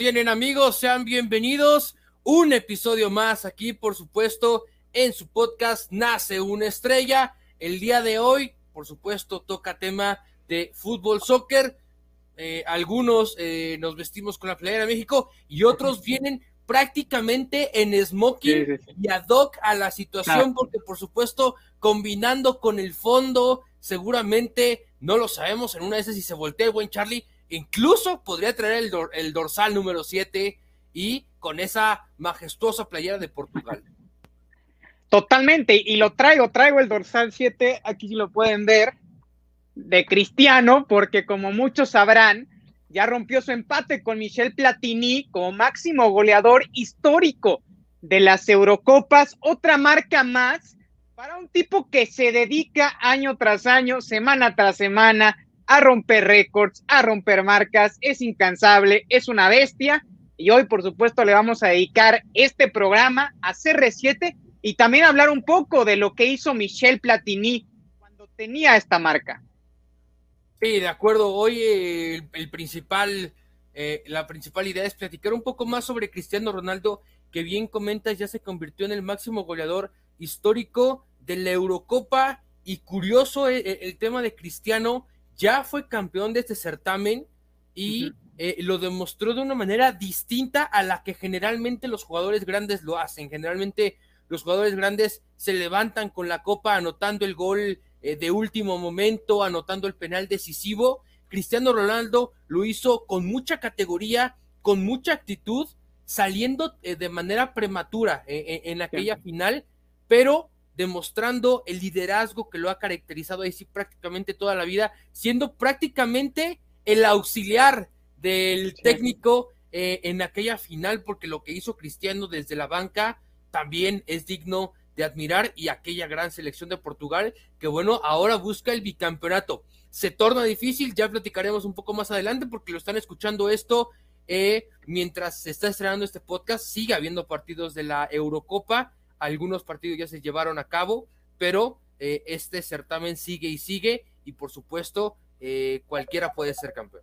Tienen amigos, sean bienvenidos. Un episodio más aquí, por supuesto, en su podcast Nace una estrella. El día de hoy, por supuesto, toca tema de fútbol, soccer. Eh, algunos eh, nos vestimos con la playera de México y otros vienen prácticamente en smoking y ad hoc a la situación, porque por supuesto, combinando con el fondo, seguramente no lo sabemos en una de esas si se voltea el buen Charlie, incluso podría traer el, el dorsal número 7 y con esa majestuosa playera de Portugal. Totalmente, y lo traigo, traigo el dorsal 7, aquí lo pueden ver, de Cristiano, porque como muchos sabrán, ya rompió su empate con Michel Platini como máximo goleador histórico de las Eurocopas, otra marca más para un tipo que se dedica año tras año, semana tras semana, a romper récords, a romper marcas, es incansable, es una bestia. Y hoy, por supuesto, le vamos a dedicar este programa a CR7 y también hablar un poco de lo que hizo Michel Platini cuando tenía esta marca. Sí, de acuerdo. Hoy eh, el, principal, eh, la principal idea es platicar un poco más sobre Cristiano Ronaldo, que bien comentas, ya se convirtió en el máximo goleador histórico de la Eurocopa. Y curioso eh, el, tema de Cristiano, ya fue campeón de este certamen y lo demostró de una manera distinta a la que generalmente los jugadores grandes lo hacen. Generalmente los jugadores grandes se levantan con la copa anotando el gol eh, de último momento, anotando el penal decisivo. Cristiano Ronaldo lo hizo con mucha categoría, con mucha actitud, saliendo eh, de manera prematura eh, en aquella final, pero demostrando el liderazgo que lo ha caracterizado ahí sí prácticamente toda la vida, siendo prácticamente el auxiliar del técnico en aquella final, porque lo que hizo Cristiano desde la banca también es digno de admirar y aquella gran selección de Portugal que bueno, ahora busca el bicampeonato. Se torna difícil, ya platicaremos un poco más adelante porque lo están escuchando esto eh, mientras se está estrenando este podcast, sigue habiendo partidos de la Eurocopa, algunos partidos ya se llevaron a cabo, pero eh, este certamen sigue y sigue y por supuesto eh, cualquiera puede ser campeón.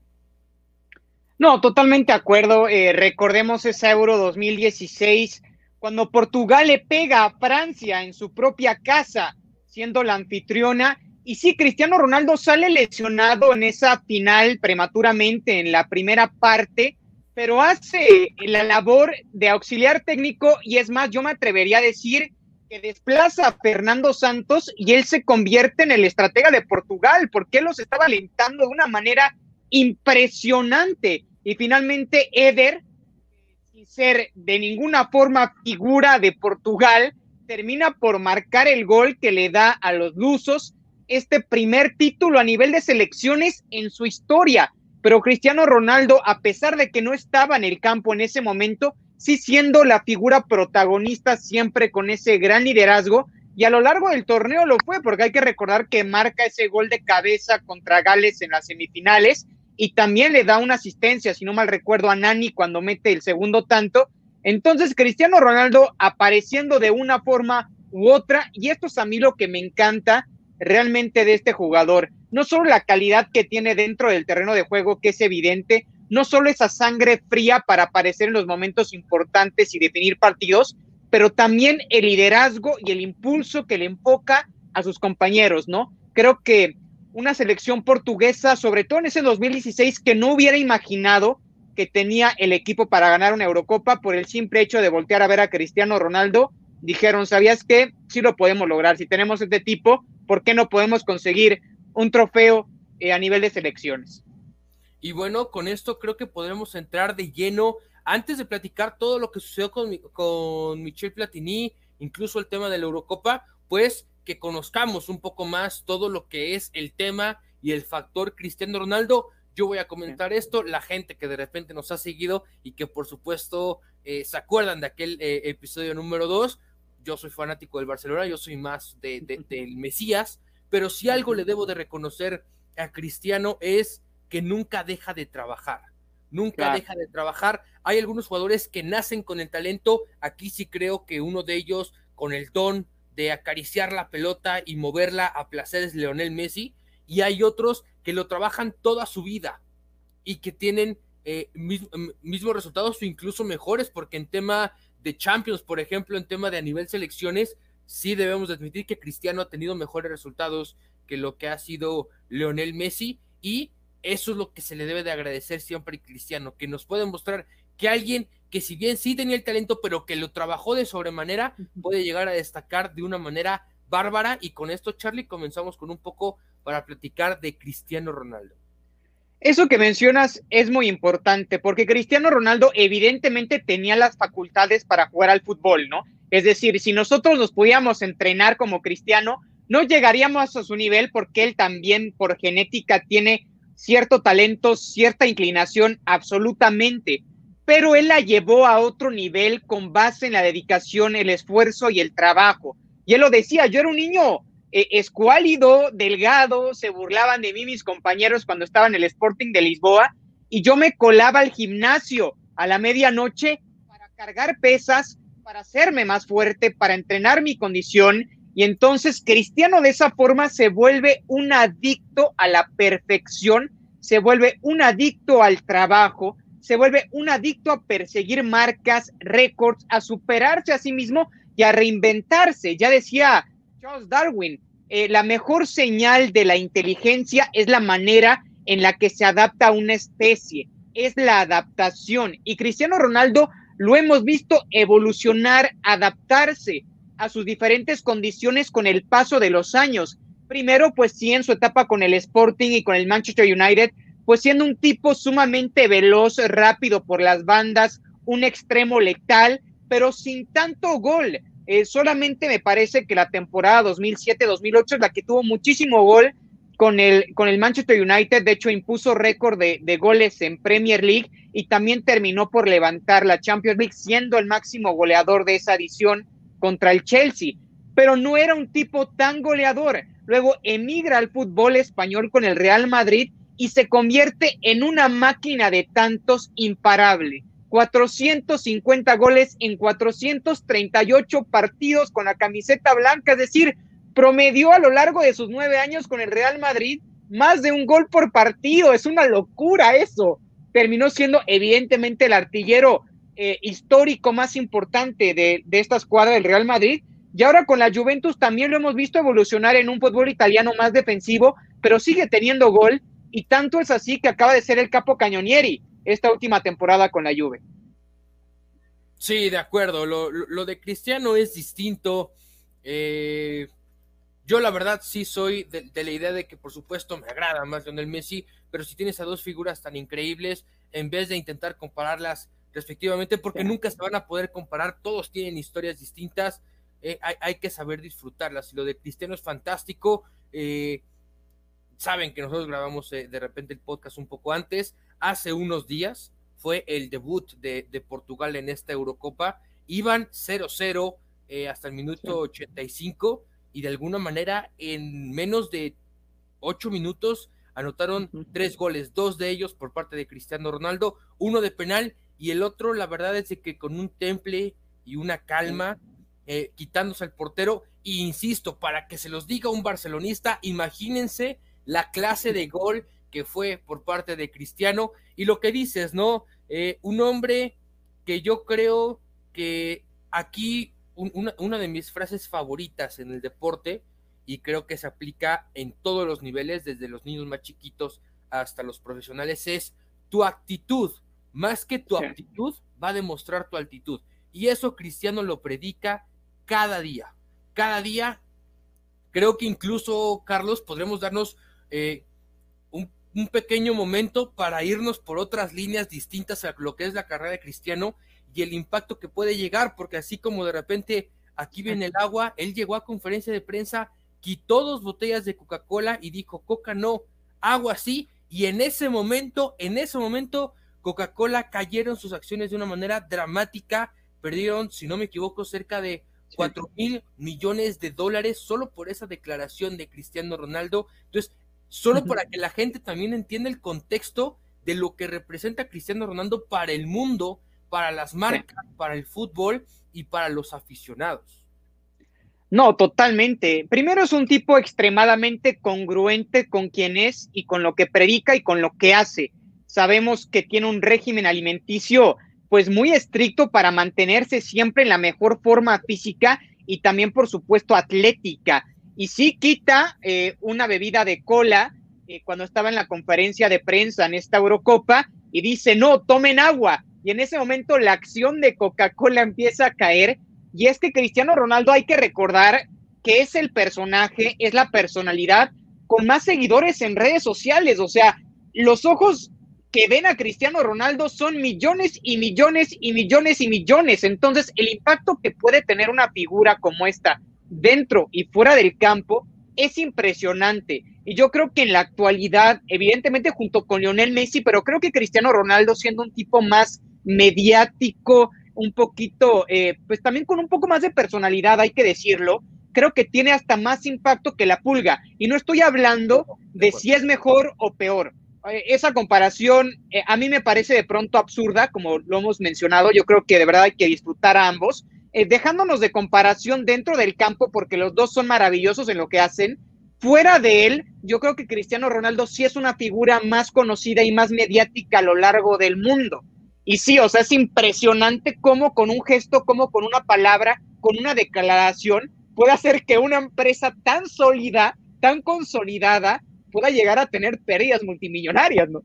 No, totalmente de acuerdo. recordemos ese Euro 2016 cuando Portugal le pega a Francia en su propia casa, siendo la anfitriona. Y sí, Cristiano Ronaldo sale lesionado en esa final prematuramente en la primera parte, pero hace la labor de auxiliar técnico y es más, yo me atrevería a decir que desplaza a Fernando Santos y él se convierte en el estratega de Portugal, porque él los estaba alentando de una manera impresionante. Y finalmente Eder ser de ninguna forma figura de Portugal, termina por marcar el gol que le da a los lusos este primer título a nivel de selecciones en su historia. Pero Cristiano Ronaldo, a pesar de que no estaba en el campo en ese momento, sí siendo la figura protagonista siempre con ese gran liderazgo. Y a lo largo del torneo lo fue, porque hay que recordar que marca ese gol de cabeza contra Gales en las semifinales y también le da una asistencia, si no mal recuerdo, a Nani cuando mete el segundo tanto. Entonces, Cristiano Ronaldo apareciendo de una forma u otra, y esto es a mí lo que me encanta realmente de este jugador. No solo la calidad que tiene dentro del terreno de juego, que es evidente, no solo esa sangre fría para aparecer en los momentos importantes y definir partidos, pero también el liderazgo y el impulso que le enfoca a sus compañeros, ¿no? Creo que una selección portuguesa, sobre todo en ese 2016, que no hubiera imaginado que tenía el equipo para ganar una Eurocopa por el simple hecho de voltear a ver a Cristiano Ronaldo. Dijeron, ¿sabías qué? Sí lo podemos lograr. Si tenemos este tipo, ¿por qué no podemos conseguir un trofeo eh, a nivel de selecciones? Y bueno, con esto creo que podremos entrar de lleno. Antes de platicar todo lo que sucedió con, con Michel Platini, incluso el tema de la Eurocopa, pues que conozcamos un poco más todo lo que es el tema y el factor Cristiano Ronaldo. Yo voy a comentar esto, la gente que de repente nos ha seguido y que por supuesto eh, se acuerdan de aquel eh, episodio número dos. Yo soy fanático del Barcelona, yo soy más de, del Mesías, pero si algo le debo de reconocer a Cristiano es que nunca deja de trabajar. Nunca deja de trabajar. Hay algunos jugadores que nacen con el talento. Aquí sí creo que uno de ellos, con el don, de acariciar la pelota y moverla a placeres Leonel Messi, y hay otros que lo trabajan toda su vida y que tienen eh, mismos resultados o incluso mejores, porque en tema de Champions, por ejemplo, en tema de a nivel selecciones, sí debemos admitir que Cristiano ha tenido mejores resultados que lo que ha sido Leonel Messi y eso es lo que se le debe de agradecer siempre a Cristiano, que nos puede mostrar que alguien que si bien sí tenía el talento, pero que lo trabajó de sobremanera, puede llegar a destacar de una manera bárbara. Y con esto, Charlie, comenzamos con un poco para platicar de Cristiano Ronaldo. Eso que mencionas es muy importante porque Cristiano Ronaldo evidentemente tenía las facultades para jugar al fútbol, ¿no? Es decir, si nosotros nos pudiéramos entrenar como Cristiano, no llegaríamos a su nivel porque él también por genética tiene cierto talento, cierta inclinación, absolutamente, pero él la llevó a otro nivel con base en la dedicación, el esfuerzo y el trabajo. Y él lo decía, yo era un niño eh, escuálido, delgado, se burlaban de mí mis compañeros cuando estaba en el Sporting de Lisboa y yo me colaba al gimnasio a la medianoche para cargar pesas, para hacerme más fuerte, para entrenar mi condición y entonces Cristiano de esa forma se vuelve un adicto a la perfección, se vuelve un adicto al trabajo, se vuelve un adicto a perseguir marcas, récords, a superarse a sí mismo y a reinventarse. Ya decía Charles Darwin, eh, la mejor señal de la inteligencia es la manera en la que se adapta a una especie, es la adaptación. Y Cristiano Ronaldo lo hemos visto evolucionar, adaptarse a sus diferentes condiciones con el paso de los años. Primero, pues sí, en su etapa con el Sporting y con el Manchester United, pues siendo un tipo sumamente veloz, rápido por las bandas, un extremo letal, pero sin tanto gol. Eh, solamente me parece que la temporada 2007-2008 es la que tuvo muchísimo gol con el, con el Manchester United. De hecho, impuso récord de, de goles en Premier League y también terminó por levantar la Champions League, siendo el máximo goleador de esa edición contra el Chelsea. Pero no era un tipo tan goleador. Luego emigra al fútbol español con el Real Madrid y se convierte en una máquina de tantos imparable 450 goles en 438 partidos con la camiseta blanca, es decir, promedió a lo largo de sus nueve años con el Real Madrid más de un gol por partido, es una locura eso. Terminó siendo evidentemente el artillero eh, histórico más importante de, de esta escuadra del Real Madrid. Y ahora con la Juventus también lo hemos visto evolucionar en un fútbol italiano más defensivo, pero sigue teniendo gol y tanto es así que acaba de ser el capo Cañonieri esta última temporada con la Juve. Sí, de acuerdo. Lo, de Cristiano es distinto. Eh, yo la verdad sí soy de, la idea de que por supuesto me agrada más Lionel Messi, pero si tienes a dos figuras tan increíbles, en vez de intentar compararlas respectivamente, porque nunca se van a poder comparar, todos tienen historias distintas, eh, hay, que saber disfrutarlas. Y lo de Cristiano es fantástico. Eh, saben que nosotros grabamos de repente el podcast un poco antes hace unos días fue el debut de, Portugal en esta Eurocopa. Iban 0-0 eh, hasta el minuto 85 y de alguna manera en menos de ocho minutos anotaron tres goles, dos de ellos por parte de Cristiano Ronaldo, uno de penal y el otro, la verdad es que con un temple y una calma, eh, quitándose al portero, e insisto, para que se los diga un barcelonista, imagínense la clase de gol que fue por parte de Cristiano. Y lo que dices, ¿no? Eh, un hombre que yo creo que aquí una, de mis frases favoritas en el deporte, y creo que se aplica en todos los niveles, desde los niños más chiquitos hasta los profesionales, es tu actitud, más que tu actitud, va a demostrar tu altitud. Y eso Cristiano lo predica cada día. Cada día, creo que incluso, Carlos, podremos darnos eh, un pequeño momento para irnos por otras líneas distintas a lo que es la carrera de Cristiano y el impacto que puede llegar, porque así como de repente aquí viene el agua, él llegó a conferencia de prensa, quitó dos botellas de Coca-Cola y dijo, Coca no, agua sí, y en ese momento, en ese momento, Coca-Cola cayeron sus acciones de una manera dramática, perdieron, si no me equivoco, cerca de cuatro mil millones de dólares solo por esa declaración de Cristiano Ronaldo. Entonces, solo para que la gente también entienda el contexto de lo que representa Cristiano Ronaldo para el mundo, para las marcas, para el fútbol y para los aficionados. No, totalmente. Primero es un tipo extremadamente congruente con quien es y con lo que predica y con lo que hace. sabemos que tiene un régimen alimenticio pues muy estricto para mantenerse siempre en la mejor forma física y también por supuesto atlética. Y sí quita eh, una bebida de cola eh, cuando estaba en la conferencia de prensa en esta Eurocopa y dice, no, tomen agua. Y en ese momento la acción de Coca-Cola empieza a caer. Y es que Cristiano Ronaldo hay que recordar que es el personaje, es la personalidad con más seguidores en redes sociales. O sea, los ojos que ven a Cristiano Ronaldo son millones y millones y millones y millones. Entonces, el impacto que puede tener una figura como esta dentro y fuera del campo es impresionante. Y yo creo que en la actualidad, evidentemente junto con Lionel Messi, pero creo que Cristiano Ronaldo siendo un tipo más mediático, un poquito, eh, pues también con un poco más de personalidad, hay que decirlo, creo que tiene hasta más impacto que la pulga. Y no estoy hablando de si es mejor o peor. Eh, esa comparación eh, a mí me parece de pronto absurda, como lo hemos mencionado. Yo creo que de verdad hay que disfrutar a ambos, dejándonos de comparación dentro del campo, porque los dos son maravillosos en lo que hacen fuera de él, yo creo que Cristiano Ronaldo sí es una figura más conocida y más mediática a lo largo del mundo. Y sí, o sea, es impresionante cómo con un gesto, cómo con una palabra, con una declaración, puede hacer que una empresa tan sólida, tan consolidada, pueda llegar a tener pérdidas multimillonarias, ¿no?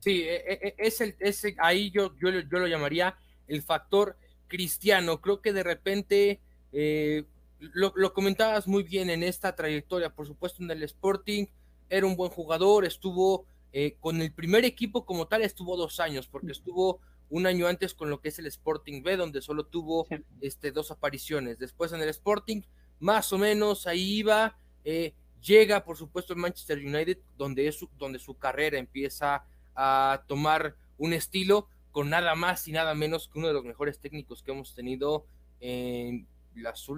Sí, e, e, e, es el, ahí yo, yo, yo lo llamaría el factor cristiano. Creo que de repente eh, lo, comentabas muy bien en esta trayectoria, por supuesto en el Sporting, era un buen jugador, estuvo eh, con el primer equipo como tal, estuvo dos años, porque estuvo un año antes con lo que es el Sporting B, donde solo tuvo este, dos apariciones. Después en el Sporting, más o menos ahí iba, eh, llega por supuesto el Manchester United, donde, es su, donde su carrera empieza a tomar un estilo con nada más y nada menos que uno de los mejores técnicos que hemos tenido en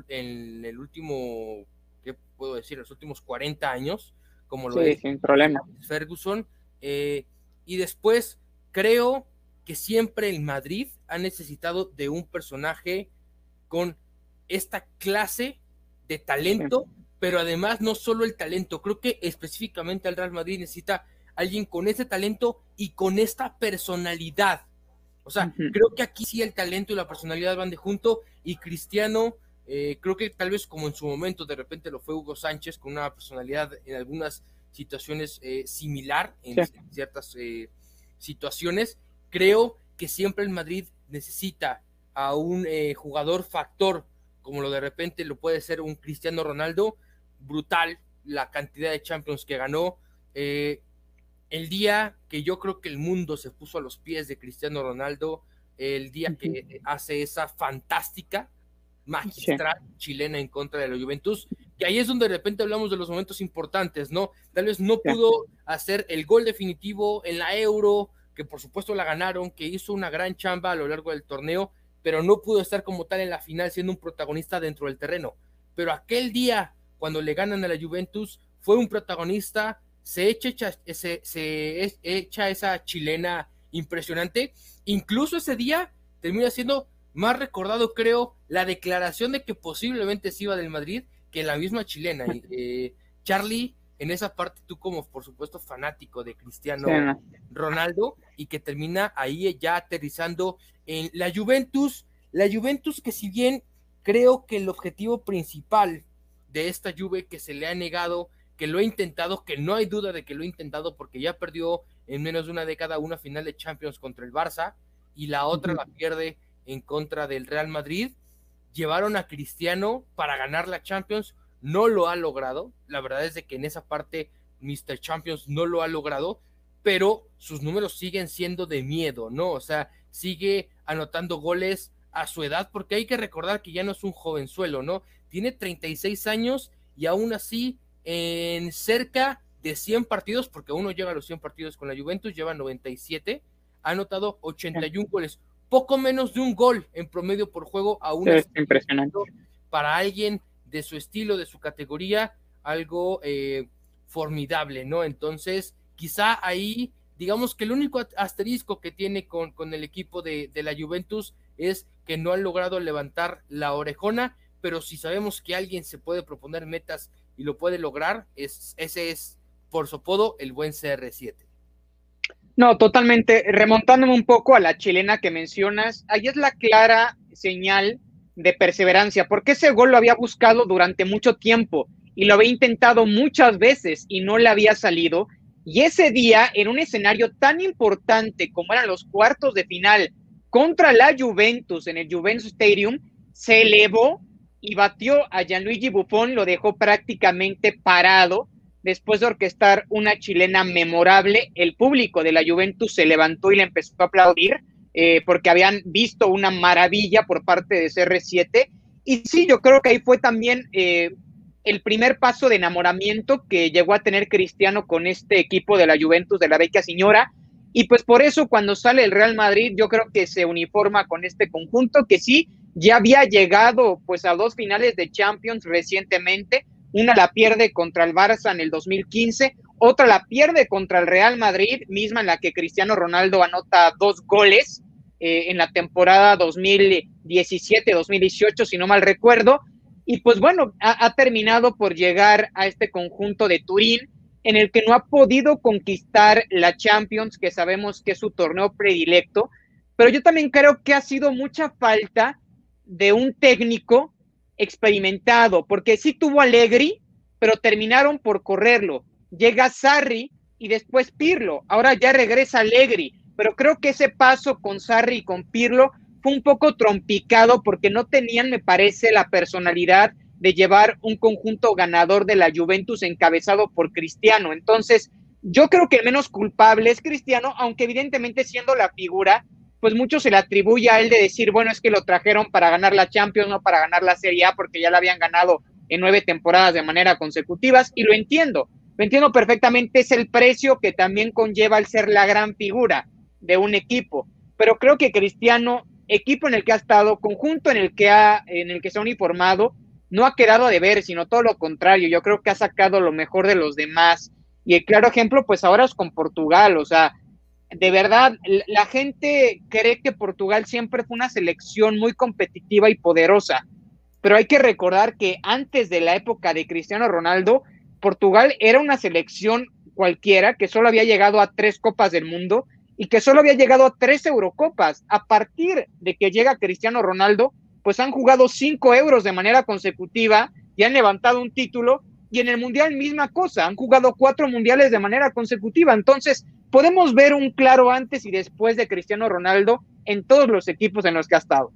en el último, ¿qué puedo decir? Los últimos 40 años, como lo es sin problema. Ferguson. Eh, y después creo que siempre el Madrid ha necesitado de un personaje con esta clase de talento, pero además no solo el talento, creo que específicamente el Real Madrid necesita alguien con ese talento y con esta personalidad. O sea, creo que aquí sí el talento y la personalidad van de junto y Cristiano eh, creo que tal vez como en su momento de repente lo fue Hugo Sánchez con una personalidad en algunas situaciones eh, similar en, ciertas eh, situaciones. Creo que siempre el Madrid necesita a un jugador factor como lo de repente lo puede ser un Cristiano Ronaldo, brutal la cantidad de Champions que ganó. el día que yo creo que el mundo se puso a los pies de Cristiano Ronaldo, el día que hace esa fantástica magistral chilena en contra de la Juventus. Y ahí es donde de repente hablamos de los momentos importantes, ¿no? Tal vez no pudo hacer el gol definitivo en la Euro, que por supuesto la ganaron, que hizo una gran chamba a lo largo del torneo, pero no pudo estar como tal en la final siendo un protagonista dentro del terreno. Pero aquel día, cuando le ganan a la Juventus, fue un protagonista, se echa, se, se echa esa chilena impresionante. Incluso ese día termina siendo más recordado, creo, la declaración de que posiblemente se iba del Madrid que la misma chilena. Eh, Charlie, en esa parte, tú como, por supuesto, fanático de Cristiano Ronaldo, y que termina ahí ya aterrizando en la Juventus. La Juventus que si bien creo que el objetivo principal de esta Juve que se le ha negado, que lo ha intentado, que no hay duda de que lo ha intentado porque ya perdió en menos de una década una final de Champions contra el Barça y la otra la pierde en contra del Real Madrid. Llevaron a Cristiano para ganar la Champions, no lo ha logrado. La verdad es de que en esa parte Mr. Champions no lo ha logrado, pero sus números siguen siendo de miedo, ¿no? O sea, sigue anotando goles a su edad, porque hay que recordar que ya no es un jovenzuelo, ¿no? Tiene 36 años y aún así en cerca de 100 partidos, porque uno llega a los 100 partidos con la Juventus, lleva 97, ha anotado 81 goles poco menos de un gol en promedio por juego a un impresionante para alguien de su estilo, de su categoría, algo eh, formidable, ¿no? Entonces, quizá ahí, digamos que el único asterisco que tiene con, con el equipo de, de, la Juventus es que no han logrado levantar la orejona, pero si sabemos que alguien se puede proponer metas y lo puede lograr, es, ese es, por su apodo, el buen CR7. No, totalmente. Remontándome un poco a la chilena que mencionas, ahí es la clara señal de perseverancia, porque ese gol lo había buscado durante mucho tiempo y lo había intentado muchas veces y no le había salido. Y ese día, en un escenario tan importante como eran los cuartos de final contra la Juventus en el Juventus Stadium, se elevó y batió a Gianluigi Buffon, lo dejó prácticamente parado después de orquestar una chilena memorable. El público de la Juventus se levantó y le empezó a aplaudir eh, porque habían visto una maravilla por parte de CR7. Y sí, yo creo que ahí fue también eh, el primer paso de enamoramiento que llegó a tener Cristiano con este equipo de la Juventus de la Vecchia Señora. Y pues por eso cuando sale el Real Madrid, yo creo que se uniforma con este conjunto que sí, ya había llegado pues a dos finales de Champions recientemente. Una la pierde contra el Barça en el 2015, otra la pierde contra el Real Madrid, misma en la que Cristiano Ronaldo anota dos goles eh, en la temporada 2017-2018, si no mal recuerdo. Y pues bueno, ha, terminado por llegar a este conjunto de Turín, en el que no ha podido conquistar la Champions, que sabemos que es su torneo predilecto, pero yo también creo que ha sido mucha falta de un técnico experimentado, porque sí tuvo Allegri, pero terminaron por correrlo. Llega Sarri y después Pirlo. Ahora ya regresa Allegri, pero creo que ese paso con Sarri y con Pirlo fue un poco trompicado porque no tenían, me parece, la personalidad de llevar un conjunto ganador de la Juventus encabezado por Cristiano. Entonces, yo creo que el menos culpable es Cristiano, aunque evidentemente siendo la figura, pues mucho se le atribuye a él de decir, bueno, es que lo trajeron para ganar la Champions, no para ganar la Serie A, porque ya la habían ganado en nueve temporadas de manera consecutivas, y lo entiendo, lo entiendo perfectamente, es el precio que también conlleva el ser la gran figura de un equipo, pero creo que Cristiano, equipo en el que ha estado, conjunto en el que ha, en el que se ha uniformado, no ha quedado de ver, sino todo lo contrario, yo creo que ha sacado lo mejor de los demás, y el claro ejemplo, pues ahora es con Portugal, o sea, de verdad, la gente cree que Portugal siempre fue una selección muy competitiva y poderosa, pero hay que recordar que antes de la época de Cristiano Ronaldo, Portugal era una selección cualquiera que solo había llegado a tres copas del mundo y que solo había llegado a tres Eurocopas. A partir de que llega Cristiano Ronaldo, pues han jugado cinco euros de manera consecutiva y han levantado un título y en el Mundial misma cosa, han jugado cuatro mundiales de manera consecutiva. Entonces, podemos ver un claro antes y después de Cristiano Ronaldo en todos los equipos en los que ha estado.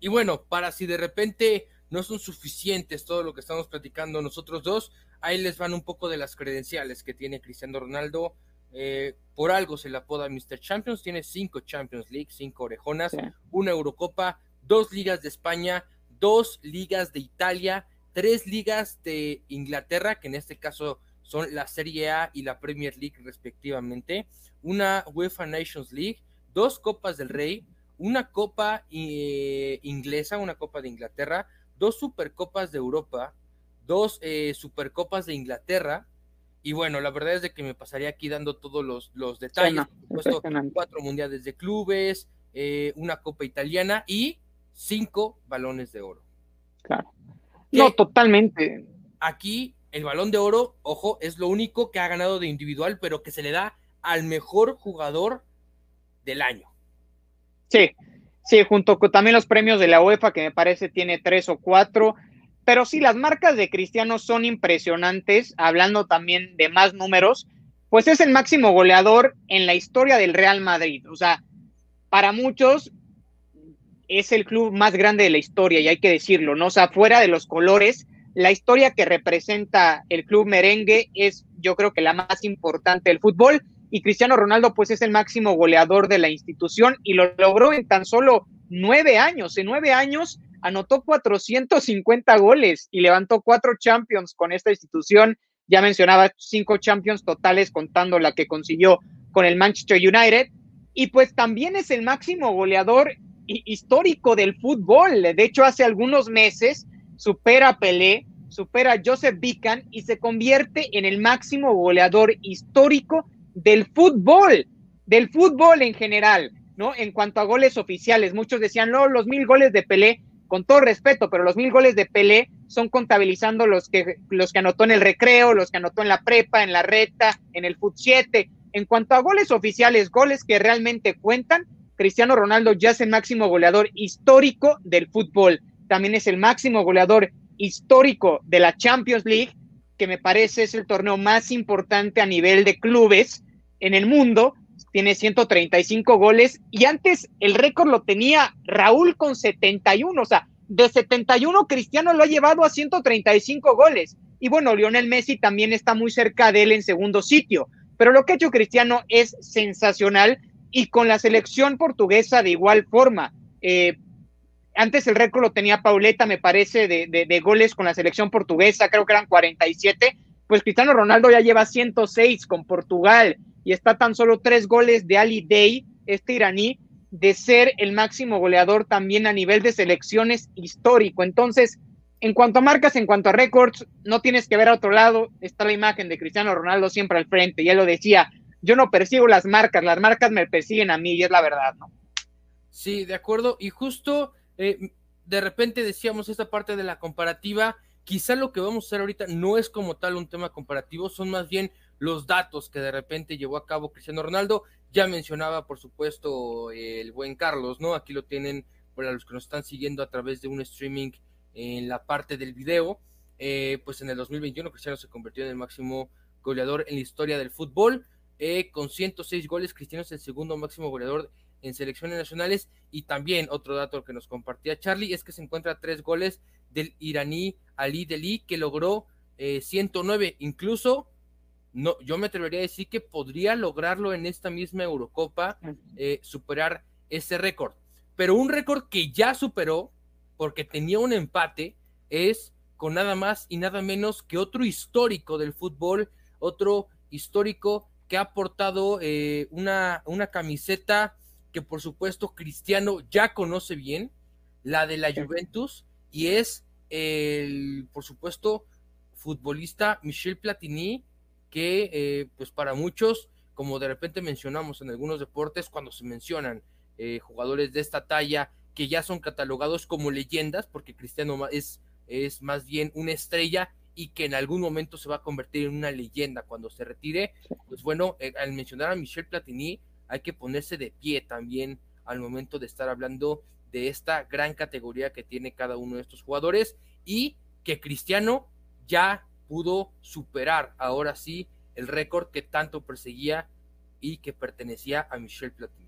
Y bueno, para si de repente no son suficientes todo lo que estamos platicando nosotros dos, ahí les van un poco de las credenciales que tiene Cristiano Ronaldo. Eh, por algo se le apoda Mr. Champions, tiene cinco Champions League, cinco orejonas, una Eurocopa, dos ligas de España, dos ligas de Italia, tres ligas de Inglaterra, que en este caso son la Serie A y la Premier League respectivamente, una UEFA Nations League, dos Copas del Rey, una Copa eh, inglesa, una Copa de Inglaterra, dos Supercopas de Europa, dos eh, Supercopas de Inglaterra, y bueno, la verdad es de que me pasaría aquí dando todos los, los detalles, cuatro mundiales de clubes, eh, una Copa italiana y cinco balones de oro. Claro. No, totalmente. Aquí el balón de oro, ojo, es lo único que ha ganado de individual, pero que se le da al mejor jugador del año. Sí, sí, junto con también los premios de la UEFA, que me parece tiene tres o cuatro. Pero sí, las marcas de Cristiano son impresionantes, hablando también de más números, pues es el máximo goleador en la historia del Real Madrid. O sea, para muchos es el club más grande de la historia, y hay que decirlo, ¿no? O sea, fuera de los colores, la historia que representa el club merengue es, yo creo que la más importante del fútbol, y Cristiano Ronaldo, pues es el máximo goleador de la institución, y lo logró en tan solo nueve años. En nueve años anotó 450 goles y levantó cuatro Champions con esta institución. Ya mencionaba cinco Champions totales, contando la que consiguió con el Manchester United. Y pues también es el máximo goleador histórico del fútbol. De hecho, hace algunos meses supera a Pelé, supera a Joseph Bican y se convierte en el máximo goleador histórico del fútbol, del fútbol en general, ¿no? En cuanto a goles oficiales, muchos decían, no, los mil goles de Pelé, con todo respeto, pero los mil goles de Pelé son contabilizando los que, los que anotó en el recreo, los que anotó en la prepa, en la reta, en el Fut 7. en cuanto a goles oficiales, goles que realmente cuentan, Cristiano Ronaldo ya es el máximo goleador histórico del fútbol. También es el máximo goleador histórico de la Champions League, que me parece es el torneo más importante a nivel de clubes en el mundo. Tiene 135 goles y antes el récord lo tenía Raúl con 71. O sea, de 71 Cristiano lo ha llevado a 135 goles. Y bueno, Lionel Messi también está muy cerca de él en segundo sitio. Pero lo que ha hecho Cristiano es sensacional y con la selección portuguesa de igual forma. Eh, antes el récord lo tenía Pauleta, me parece, de, goles con la selección portuguesa, creo que eran 47. Pues Cristiano Ronaldo ya lleva 106 con Portugal y está tan solo tres goles de Ali Day, este iraní, de ser el máximo goleador también a nivel de selecciones histórico. Entonces, en cuanto a marcas, en cuanto a récords, no tienes que ver a otro lado, está la imagen de Cristiano Ronaldo siempre al frente, ya lo decía, yo no persigo las marcas, las marcas me persiguen a mí y es la verdad, ¿no? Sí, de acuerdo, y justo eh, de repente decíamos esta parte de la comparativa, quizá lo que vamos a hacer ahorita no es como tal un tema comparativo, son más bien los datos que de repente llevó a cabo Cristiano Ronaldo. Ya mencionaba, por supuesto, el buen Carlos, ¿no? Aquí lo tienen para los que nos están siguiendo a través de un streaming en la parte del video. Eh, pues en el 2021 Cristiano se convirtió en el máximo goleador en la historia del fútbol. Eh, con 106 goles, Cristiano es el segundo máximo goleador en selecciones nacionales. Y también otro dato que nos compartía Charlie es que se encuentra tres goles del iraní Ali Deli, que logró 109. Eh, Incluso, no, yo me atrevería a decir que podría lograrlo en esta misma Eurocopa, eh, superar ese récord. Pero un récord que ya superó, porque tenía un empate, es con nada más y nada menos que otro histórico del fútbol, otro histórico que ha portado eh, una, una camiseta que por supuesto Cristiano ya conoce bien, la de la Juventus, y es el, por supuesto, futbolista Michel Platini, que eh, pues para muchos, como de repente mencionamos en algunos deportes, cuando se mencionan eh, jugadores de esta talla que ya son catalogados como leyendas, porque Cristiano es, es más bien una estrella y que en algún momento se va a convertir en una leyenda cuando se retire, pues bueno, eh, al mencionar a Michel Platini, hay que ponerse de pie también al momento de estar hablando de esta gran categoría que tiene cada uno de estos jugadores y que Cristiano ya pudo superar ahora sí el récord que tanto perseguía y que pertenecía a Michel Platini.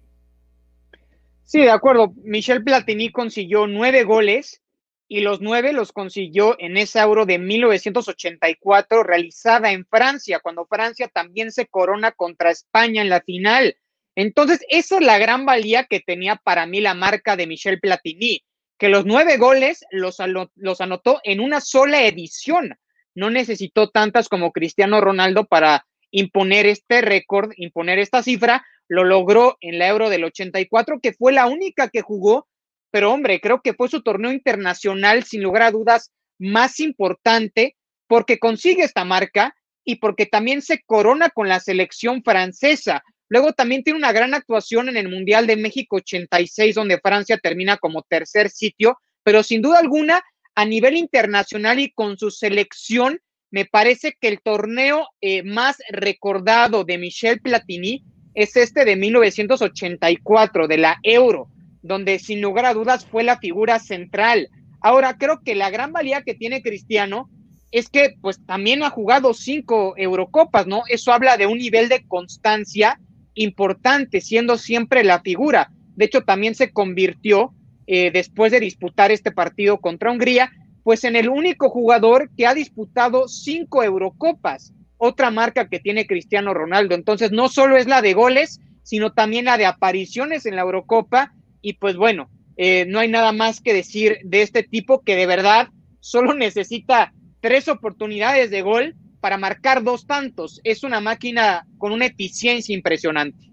Sí, de acuerdo. Michel Platini consiguió nueve goles y los nueve los consiguió en esa Euro de 1984 realizada en Francia, cuando Francia también se corona contra España en la final. Entonces, esa es la gran valía que tenía para mí la marca de Michel Platini, que los nueve goles los, los anotó en una sola edición. No necesitó tantas como Cristiano Ronaldo para imponer este récord, imponer esta cifra. Lo logró en la Euro del 84, que fue la única que jugó, pero hombre, creo que fue su torneo internacional, sin lugar a dudas, más importante, porque consigue esta marca y porque también se corona con la selección francesa. Luego también tiene una gran actuación en el Mundial de México 86, donde Francia termina como tercer sitio, pero sin duda alguna, a nivel internacional y con su selección, me parece que el torneo eh, más recordado de Michel Platini es este de 1984, de la Euro, donde sin lugar a dudas fue la figura central. Ahora, creo que la gran valía que tiene Cristiano es que pues también ha jugado cinco Eurocopas, ¿no? Eso habla de un nivel de constancia importante, siendo siempre la figura. De hecho, también se convirtió, eh, después de disputar este partido contra Hungría, pues en el único jugador que ha disputado cinco Eurocopas, otra marca que tiene Cristiano Ronaldo. Entonces, no solo es la de goles, sino también la de apariciones en la Eurocopa. Y pues bueno, eh, no hay nada más que decir de este tipo que de verdad solo necesita tres oportunidades de gol para marcar dos tantos. Es una máquina con una eficiencia impresionante.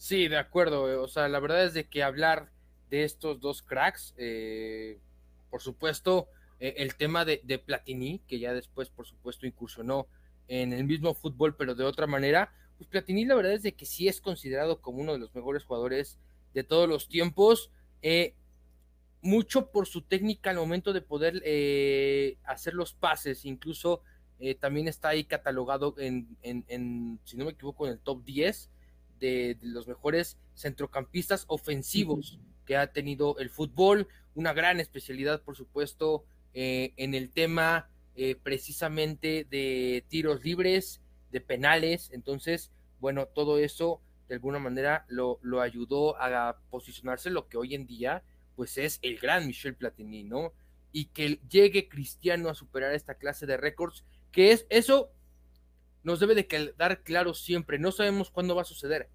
Sí, de acuerdo. O sea, la verdad es de que hablar de estos dos cracks, eh, por supuesto, eh, el tema de, Platini, que ya después, por supuesto, incursionó en el mismo fútbol, pero de otra manera, pues Platini la verdad es de que sí es considerado como uno de los mejores jugadores de todos los tiempos. Eh, mucho por su técnica al momento de poder hacer los pases, incluso eh, también está ahí catalogado en, en, si no me equivoco, en el top 10 de, los mejores centrocampistas ofensivos que ha tenido el fútbol, una gran especialidad, por supuesto, eh, en el tema eh, precisamente de tiros libres, de penales, entonces, bueno, todo eso de alguna manera lo, lo ayudó a posicionarse lo que hoy en día pues es el gran Michel Platini, ¿no? Y que llegue Cristiano a superar esta clase de récords, que es eso nos debe de quedar claro siempre, no sabemos cuándo va a suceder,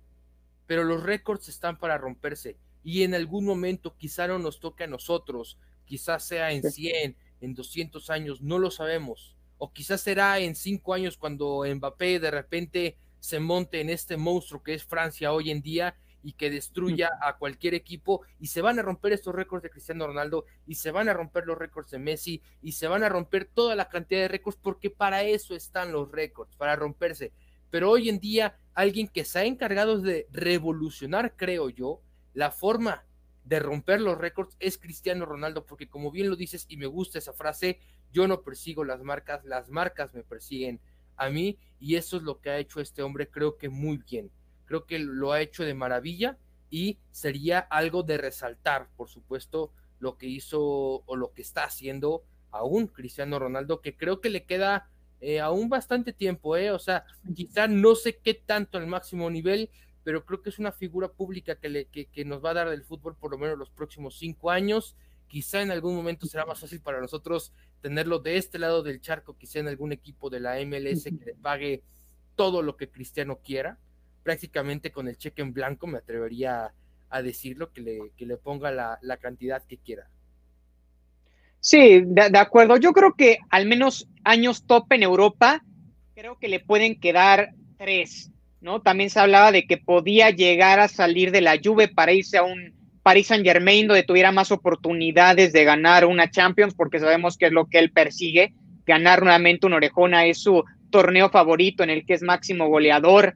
pero los récords están para romperse y en algún momento quizá no nos toque a nosotros, quizás sea en 100, en 200 años, no lo sabemos, o quizás será en 5 años cuando Mbappé de repente se monte en este monstruo que es Francia hoy en día y que destruya a cualquier equipo y se van a romper estos récords de Cristiano Ronaldo y se van a romper los récords de Messi y se van a romper toda la cantidad de récords porque para eso están los récords, para romperse. Pero hoy en día alguien que se ha encargado de revolucionar, creo yo, la forma de romper los récords es Cristiano Ronaldo, porque como bien lo dices y me gusta esa frase, yo no persigo las marcas, las marcas me persiguen a mí y eso es lo que ha hecho este hombre, creo que muy bien creo que lo ha hecho de maravilla y sería algo de resaltar, por supuesto, lo que hizo o lo que está haciendo aún Cristiano Ronaldo, que creo que le queda eh, aún bastante tiempo, ¿eh? o sea, quizá no sé qué tanto al máximo nivel, pero creo que es una figura pública que, le, que, que nos va a dar del fútbol por lo menos los próximos cinco años. Quizá en algún momento será más fácil para nosotros tenerlo de este lado del charco, quizá en algún equipo de la MLS que le pague todo lo que Cristiano quiera, prácticamente con el cheque en blanco, me atrevería a, decirlo, que le, que le ponga la, la, cantidad que quiera. Sí, de, acuerdo. Yo creo que al menos años top en Europa, creo que le pueden quedar tres, ¿no? También se hablaba de que podía llegar a salir de la Juve para irse a un Paris Saint Germain donde tuviera más oportunidades de ganar una Champions, porque sabemos que es lo que él persigue, ganar nuevamente una orejona es su torneo favorito en el que es máximo goleador,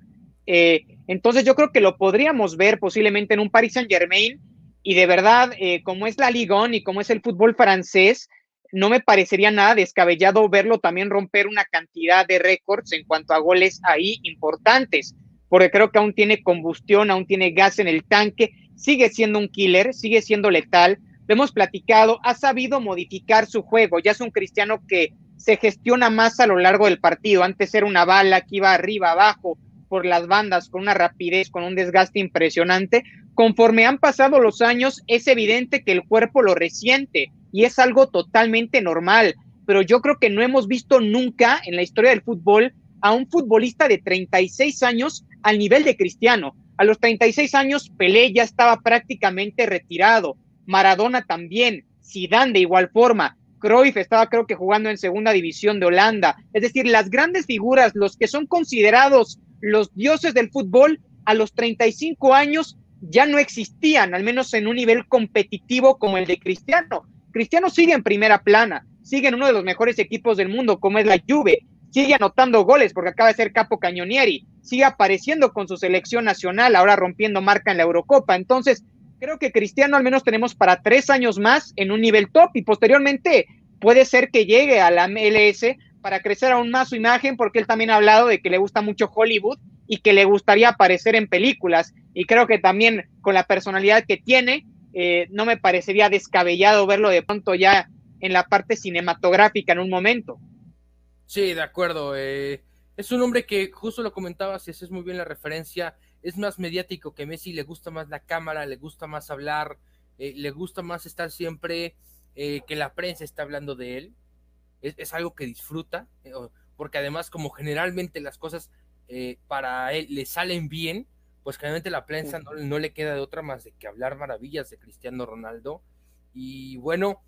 eh, entonces yo creo que lo podríamos ver posiblemente en un Paris Saint Germain y de verdad, eh, como es la Ligue 1 y como es el fútbol francés, no me parecería nada descabellado verlo también romper una cantidad de récords en cuanto a goles ahí importantes, porque creo que aún tiene combustión, aún tiene gas en el tanque, sigue siendo un killer, sigue siendo letal. Lo hemos platicado, ha sabido modificar su juego, ya es un cristiano que se gestiona más a lo largo del partido. Antes era una bala que iba arriba, abajo, por las bandas con una rapidez, con un desgaste impresionante. Conforme han pasado los años, es evidente que el cuerpo lo resiente y es algo totalmente normal. Pero yo creo que no hemos visto nunca en la historia del fútbol a un futbolista de 36 años al nivel de Cristiano. A los 36 años, Pelé ya estaba prácticamente retirado. Maradona también. Zidane de igual forma. Cruyff estaba creo que jugando en segunda división de Holanda. Es decir, las grandes figuras, los que son considerados los dioses del fútbol a los 35 años ya no existían, al menos en un nivel competitivo como el de Cristiano. Cristiano sigue en primera plana, sigue en uno de los mejores equipos del mundo como es la Juve, sigue anotando goles porque acaba de ser capo cañonieri, sigue apareciendo con su selección nacional, ahora rompiendo marca en la Eurocopa. Entonces, creo que Cristiano al menos tenemos para tres años más en un nivel top y posteriormente puede ser que llegue a la MLS para crecer aún más su imagen, porque él también ha hablado de que le gusta mucho Hollywood y que le gustaría aparecer en películas. Y creo que también con la personalidad que tiene, eh, no me parecería descabellado verlo de pronto ya en la parte cinematográfica en un momento. Sí, de acuerdo. Eh, es un hombre que, justo lo comentabas, y es muy bien la referencia, es más mediático que Messi, le gusta más la cámara, le gusta más hablar, eh, le gusta más estar siempre que la prensa está hablando de él es, algo que disfruta, eh, porque además como generalmente las cosas eh, para él le salen bien, pues generalmente la prensa no, le queda de otra más de que hablar maravillas de Cristiano Ronaldo. Y bueno,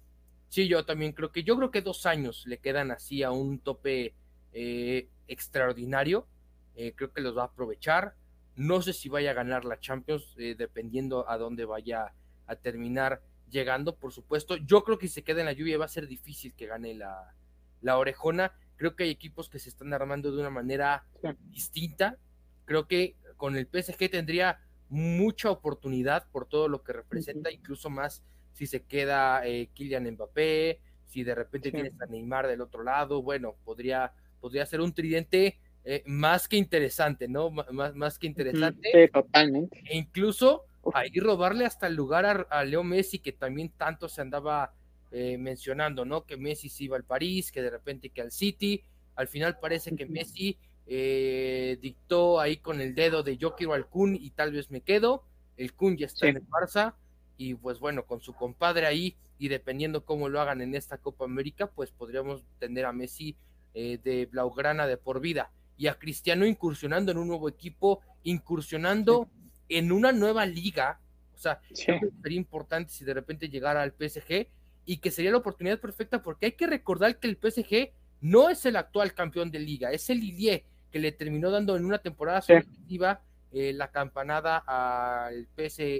sí, yo también creo que, yo creo que dos años le quedan así a un tope eh, extraordinario. creo que los va a aprovechar. No sé si vaya a ganar la Champions, dependiendo a dónde vaya a terminar llegando, por supuesto. Yo creo que si se queda en la lluvia va a ser difícil que gane la, la orejona. Creo que hay equipos que se están armando de una manera distinta. Creo que con el PSG tendría mucha oportunidad por todo lo que representa, incluso más si se queda eh, Kylian Mbappé, si de repente tienes a Neymar del otro lado, bueno, podría, podría ser un tridente eh, más que interesante, ¿no? más, más que interesante. Sí, totalmente. E incluso ahí robarle hasta el lugar a, Leo Messi, que también tanto se andaba eh, mencionando, ¿no? Que Messi se iba al París, que de repente que al City. Al final parece que Messi eh, dictó ahí con el dedo de yo quiero al Kun y tal vez me quedo. El Kun ya está en el Barça y pues bueno, con su compadre ahí y dependiendo cómo lo hagan en esta Copa América, pues podríamos tener a Messi eh, de Blaugrana de por vida y a Cristiano incursionando en un nuevo equipo, incursionando en una nueva liga. O sea, sería importante si de repente llegara al PSG y que sería la oportunidad perfecta porque hay que recordar que el PSG no es el actual campeón de liga, es el Lille que le terminó dando en una temporada sucesiva eh, la campanada al,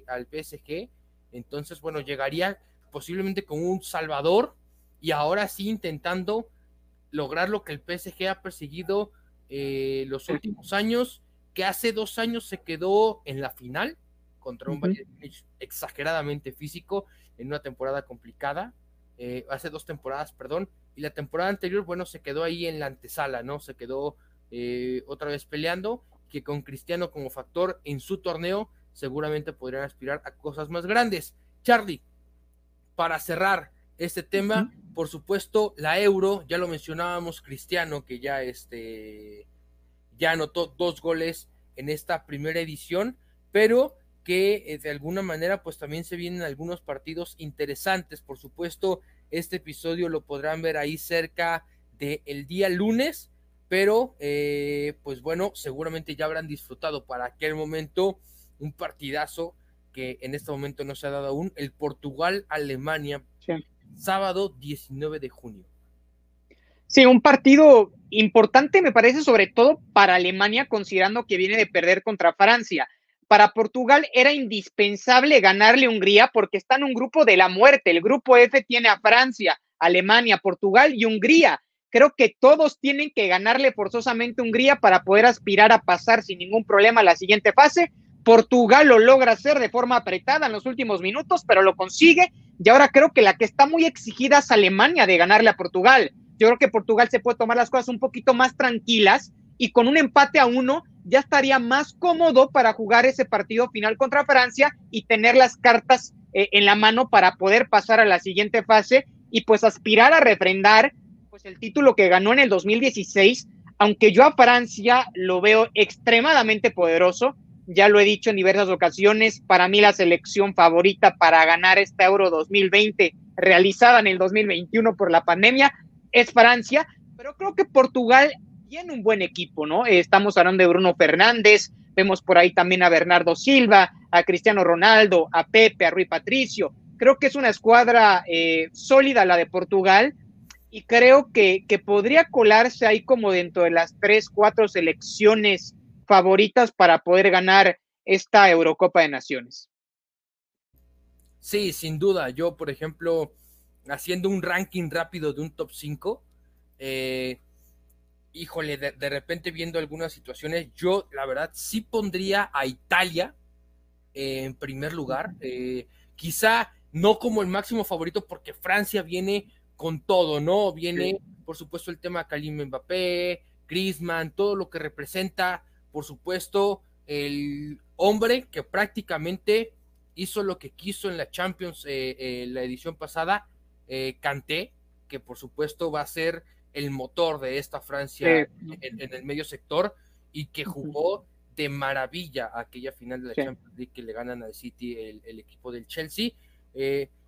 al PSG. Entonces, bueno, llegaría posiblemente con un Salvador y ahora sí intentando lograr lo que el PSG ha perseguido eh, los últimos años, que hace dos años se quedó en la final contra un Bayern exageradamente físico en una temporada complicada, eh, hace dos temporadas, perdón, y la temporada anterior, bueno, se quedó ahí en la antesala, ¿no? Se quedó eh, otra vez peleando, que con Cristiano como factor en su torneo seguramente podrían aspirar a cosas más grandes. Charlie, para cerrar este tema, por supuesto, la Euro, ya lo mencionábamos, Cristiano, que ya, este, ya anotó dos goles en esta primera edición, pero que eh, de alguna manera pues también se vienen algunos partidos interesantes. Por supuesto, este episodio lo podrán ver ahí cerca del día lunes, pero eh, pues bueno, seguramente ya habrán disfrutado para aquel momento un partidazo que en este momento no se ha dado aún, el Portugal-Alemania, sábado 19 de junio. Sí, un partido importante me parece sobre todo para Alemania, considerando que viene de perder contra Francia. Para Portugal era indispensable ganarle a Hungría porque está en un grupo de la muerte. El grupo F tiene a Francia, Alemania, Portugal y Hungría. Creo que todos tienen que ganarle forzosamente a Hungría para poder aspirar a pasar sin ningún problema a la siguiente fase. Portugal lo logra hacer de forma apretada en los últimos minutos, pero lo consigue. Y ahora creo que la que está muy exigida es Alemania de ganarle a Portugal. Yo creo que Portugal se puede tomar las cosas un poquito más tranquilas y con un empate a uno ya estaría más cómodo para jugar ese partido final contra Francia y tener las cartas eh, en la mano para poder pasar a la siguiente fase y pues aspirar a refrendar pues el título que ganó en el 2016, aunque yo a Francia lo veo extremadamente poderoso, ya lo he dicho en diversas ocasiones, para mí la selección favorita para ganar este Euro 2020 realizada en el 2021 por la pandemia es Francia, pero creo que Portugal tiene un buen equipo, ¿no? Estamos hablando de Bruno Fernández, vemos por ahí también a Bernardo Silva, a Cristiano Ronaldo, a Pepe, a Rui Patricio. Creo que es una escuadra eh, sólida la de Portugal y creo que, que podría colarse ahí como dentro de las tres, cuatro selecciones favoritas para poder ganar esta Eurocopa de Naciones. Sí, sin duda. Yo, por ejemplo, haciendo un ranking rápido de un top 5, eh, híjole, de, repente viendo algunas situaciones, yo la verdad sí pondría a Italia en primer lugar. Eh, quizá no como el máximo favorito porque Francia viene con todo, ¿no? Viene, por supuesto, el tema Kalim Mbappé, Griezmann, todo lo que representa por supuesto, el hombre que prácticamente hizo lo que quiso en la Champions eh, eh, la edición pasada, eh, Kanté, que por supuesto va a ser el motor de esta Francia en, el medio sector y que jugó de maravilla aquella final de la Champions League que le ganan al City el, equipo del Chelsea.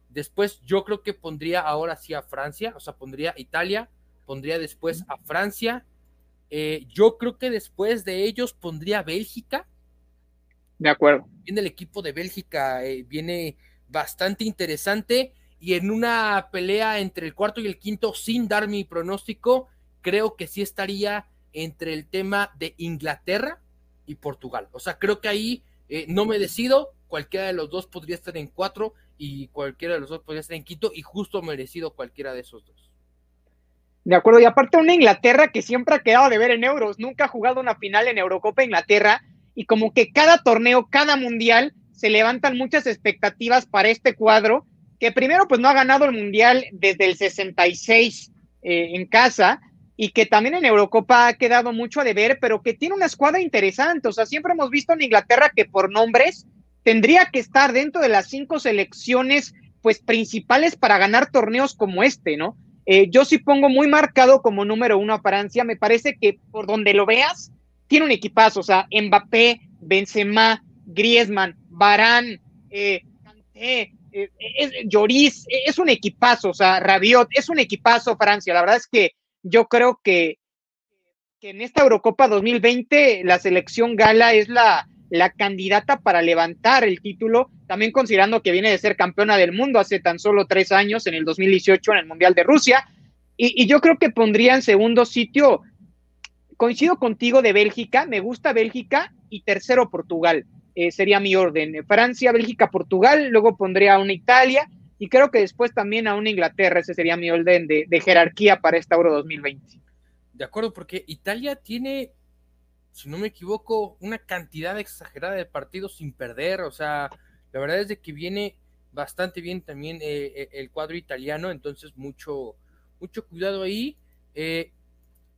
después yo creo que pondría ahora sí a Francia, o sea, pondría Italia, pondría después a Francia eh, yo creo que después de ellos pondría Bélgica. De acuerdo. Viene el equipo de Bélgica, eh, viene bastante interesante y en una pelea entre el cuarto y el quinto, sin dar mi pronóstico, creo que sí estaría entre el tema de Inglaterra y Portugal. O sea, creo que ahí eh, no me decido, cualquiera de los dos podría estar en cuatro y cualquiera de los dos podría estar en quinto y justo merecido cualquiera de esos dos. De acuerdo, y aparte una Inglaterra que siempre ha quedado de ver en euros, nunca ha jugado una final en Eurocopa Inglaterra, y como que cada torneo, cada mundial, se levantan muchas expectativas para este cuadro, que primero pues no ha ganado el mundial desde el 66 eh, en casa, y que también en Eurocopa ha quedado mucho a deber, pero que tiene una escuadra interesante. O sea, siempre hemos visto en Inglaterra que por nombres tendría que estar dentro de las cinco selecciones pues principales para ganar torneos como este, ¿no? Eh, yo sí pongo muy marcado como número uno a Francia. Me parece que por donde lo veas, tiene un equipazo. O sea, Mbappé, Benzema, Griezmann, Barán, eh, eh, es, Lloris, es un equipazo. O sea, Rabiot, es un equipazo Francia. La verdad es que yo creo que, en esta Eurocopa 2020 la selección gala es la, candidata para levantar el título, también considerando que viene de ser campeona del mundo hace tan solo tres años, en el 2018, en el Mundial de Rusia. Y, yo creo que pondría en segundo sitio, coincido contigo de Bélgica, me gusta Bélgica y tercero Portugal. Eh, sería mi orden. Francia, Bélgica, Portugal, luego pondría a una Italia y creo que después también a una Inglaterra. Ese sería mi orden de, jerarquía para esta Euro 2020. De acuerdo, porque Italia tiene si no me equivoco, una cantidad exagerada de partidos sin perder. O sea, la verdad es de que viene bastante bien también eh, eh, el cuadro italiano, entonces mucho, mucho cuidado ahí. Eh,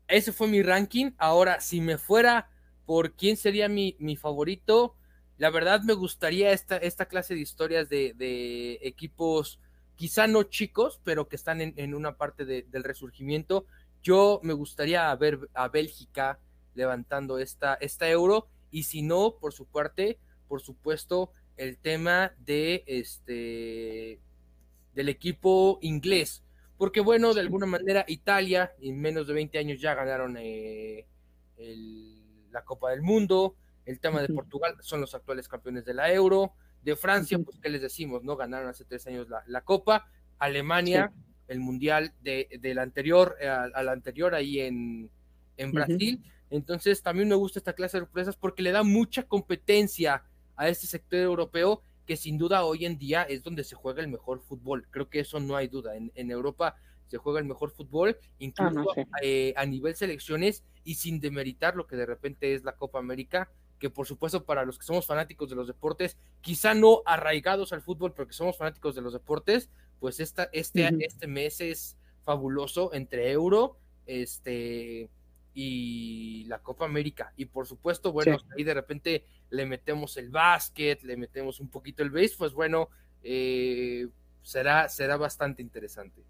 ese fue mi ranking. Ahora, si me fuera por quién sería mi, mi favorito, la verdad me gustaría esta, esta clase de historias de, equipos, quizá no chicos, pero que están en, una parte del resurgimiento. Yo me gustaría ver a Bélgica levantando esta, esta euro. Y si no, por su parte, por supuesto, el tema de este del equipo inglés. Porque bueno, de alguna manera Italia en menos de 20 años ya ganaron eh, la Copa del Mundo. El tema de Portugal son los actuales campeones de la Euro. De Francia, pues qué les decimos, ¿no? Ganaron hace tres años la, Copa. Alemania, el Mundial de, del anterior, eh, al, anterior ahí en, en Brasil. Entonces también me gusta esta clase de sorpresas porque le da mucha competencia a este sector europeo que sin duda hoy en día es donde se juega el mejor fútbol. Creo que eso no hay duda. En, Europa se juega el mejor fútbol, incluso ah, eh, a nivel selecciones y sin demeritar lo que de repente es la Copa América, que por supuesto para los que somos fanáticos de los deportes, quizá no arraigados al fútbol, pero que somos fanáticos de los deportes, pues esta, este, este mes es fabuloso entre euro, este, y la Copa América. Y por supuesto, bueno, ahí de repente le metemos el básquet, le metemos un poquito el base, pues bueno, eh, será, será bastante interesante.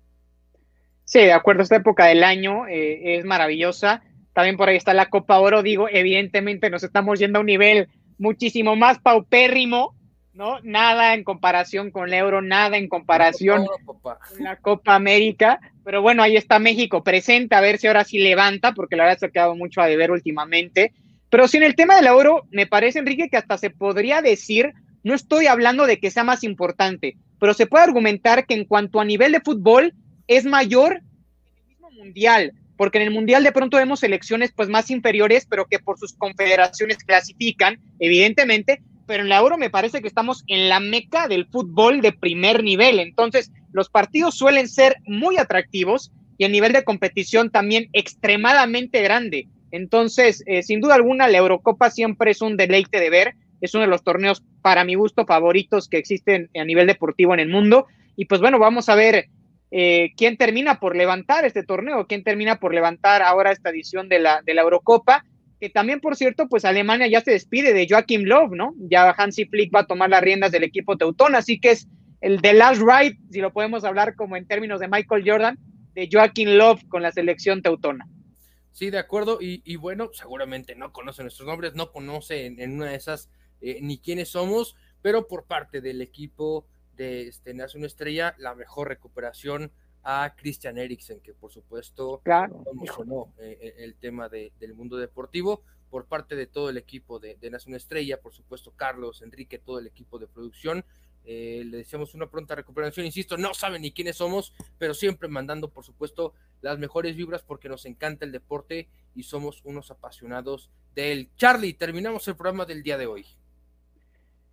Sí, de acuerdo, esta época del año eh, es maravillosa. También por ahí está la Copa Oro, digo, evidentemente nos estamos yendo a un nivel muchísimo más paupérrimo, ¿no? Nada en comparación con el euro, nada en comparación con la Copa América, pero bueno, ahí está México presente, a ver si ahora sí levanta, porque la verdad se ha quedado mucho a deber últimamente. Pero si en el tema del euro, me parece, Enrique, que hasta se podría decir, no estoy hablando de que sea más importante, pero se puede argumentar que en cuanto a nivel de fútbol es mayor en el mismo mundial, porque en el mundial de pronto vemos selecciones pues más inferiores, pero que por sus confederaciones clasifican, evidentemente, pero en la Euro me parece que estamos en la meca del fútbol de primer nivel. Entonces, los partidos suelen ser muy atractivos y el nivel de competición también extremadamente grande. Entonces, eh, sin duda alguna, la Eurocopa siempre es un deleite de ver. Es uno de los torneos, para mi gusto, favoritos que existen a nivel deportivo en el mundo. Y pues bueno, vamos a ver eh, quién termina por levantar este torneo, quién termina por levantar ahora esta edición de la, Eurocopa que también, por cierto, pues Alemania ya se despide de Joachim Löw, ¿no? Ya Hansi Flick va a tomar las riendas del equipo teutón, así que es el de last ride, si lo podemos hablar como en términos de Michael Jordan, de Joachim Löw con la selección teutona. Sí, de acuerdo, y, bueno, seguramente no conoce nuestros nombres, no conoce en, una de esas eh, ni quiénes somos, pero por parte del equipo de este, Nación Estrella, la mejor recuperación a Christian Eriksen, que por supuesto claro, eh, eh, el tema del mundo deportivo, por parte de todo el equipo de, Nación Estrella, por supuesto Carlos, Enrique, todo el equipo de producción. Eh, le deseamos una pronta recuperación, insisto, no saben ni quiénes somos, pero siempre mandando, por supuesto, las mejores vibras porque nos encanta el deporte y somos unos apasionados del Charlie, terminamos el programa del día de hoy.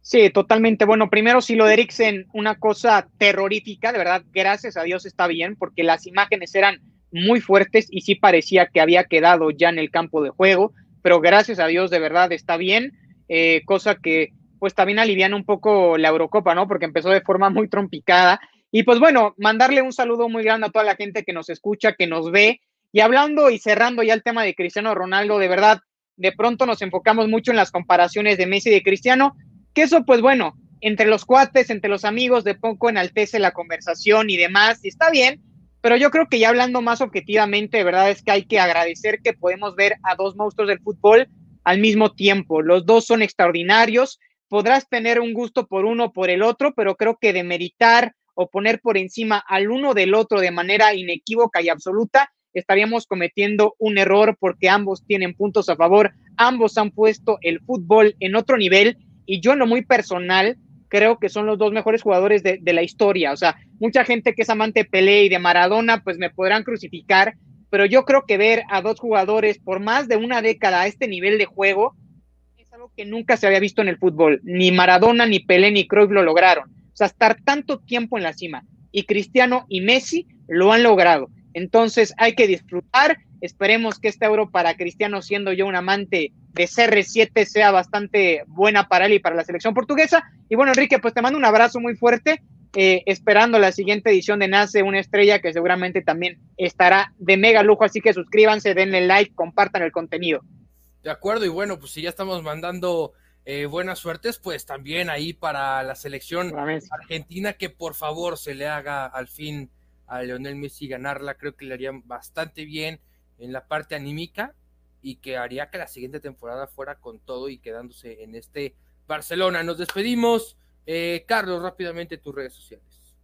Sí, totalmente. Bueno, primero si lo de Eriksen, una cosa terrorífica, de verdad, gracias a Dios está bien, porque las imágenes eran muy fuertes y sí parecía que había quedado ya en el campo de juego, pero gracias a Dios de verdad está bien, eh, cosa que pues también aliviana un poco la Eurocopa, ¿no? Porque empezó de forma muy trompicada. Y pues bueno, mandarle un saludo muy grande a toda la gente que nos escucha, que nos ve Y hablando y cerrando ya el tema de Cristiano Ronaldo, de verdad, de pronto nos enfocamos mucho en las comparaciones de Messi y de Cristiano, que eso pues bueno, entre los cuates, entre los amigos, de poco enaltece la conversación y demás, y está bien, pero yo creo que ya hablando más objetivamente, de verdad es que hay que agradecer que podemos ver a dos monstruos del fútbol al mismo tiempo. Los dos son extraordinarios, podrás tener un gusto por uno o por el otro, pero creo que demeritar o poner por encima al uno del otro de manera inequívoca y absoluta, estaríamos cometiendo un error porque ambos tienen puntos a favor, ambos han puesto el fútbol en otro nivel y yo en lo muy personal creo que son los dos mejores jugadores de, la historia. O sea, mucha gente que es amante de Pelé y de Maradona, pues me podrán crucificar, pero yo creo que ver a dos jugadores por más de una década a este nivel de juego es algo que nunca se había visto en el fútbol. Ni Maradona, ni Pelé, ni Cruyff lo lograron. O sea, estar tanto tiempo en la cima. Y Cristiano y Messi lo han logrado. Entonces hay que disfrutar. Esperemos que este euro para Cristiano, siendo yo un amante de CR7, sea bastante buena para él y para la selección portuguesa. Y bueno, Enrique, pues te mando un abrazo muy fuerte. Eh, esperando la siguiente edición de Nace, una estrella que seguramente también estará de mega lujo. Así que suscríbanse, denle like, compartan el contenido. De acuerdo, y bueno, pues si ya estamos mandando eh, buenas suertes, pues también ahí para la selección argentina, que por favor se le haga al fin a Leonel Messi ganarla, creo que le harían bastante bien en la parte anímica y que haría que la siguiente temporada fuera con todo y quedándose en este Barcelona. Nos despedimos. Eh, Carlos, rápidamente tus redes sociales.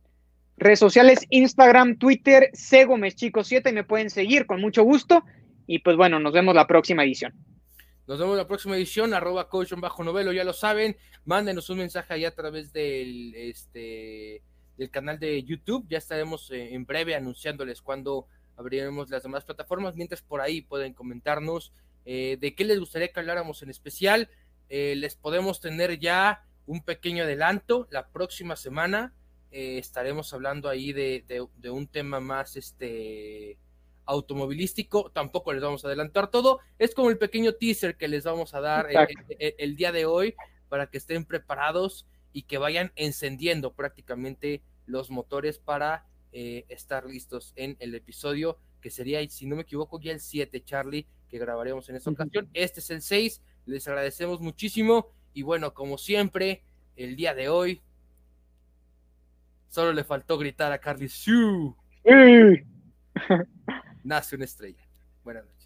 Redes sociales, Instagram, Twitter, Gómez Chico 7 y me pueden seguir con mucho gusto. Y pues bueno, nos vemos la próxima edición. Nos vemos la próxima edición, arroba coach bajo novelo, ya lo saben. Mándenos un mensaje ahí a través del este del canal de YouTube. Ya estaremos eh, en breve anunciándoles cuando abriremos las demás plataformas. Mientras por ahí pueden comentarnos eh, de qué les gustaría que habláramos en especial. Eh, les podemos tener ya un pequeño adelanto. La próxima semana estaremos hablando ahí de, de, un tema más este automovilístico. Tampoco les vamos a adelantar todo. Es como el pequeño teaser que les vamos a dar el día de hoy para que estén preparados y que vayan encendiendo prácticamente los motores para eh, estar listos en el episodio que sería, si no me equivoco, ya el 7, Charlie, que grabaremos en esta ocasión. Este es el 6, les agradecemos muchísimo y bueno, como siempre, el día de hoy solo le faltó gritar a Carly Sue. Nace una estrella. Buenas noches.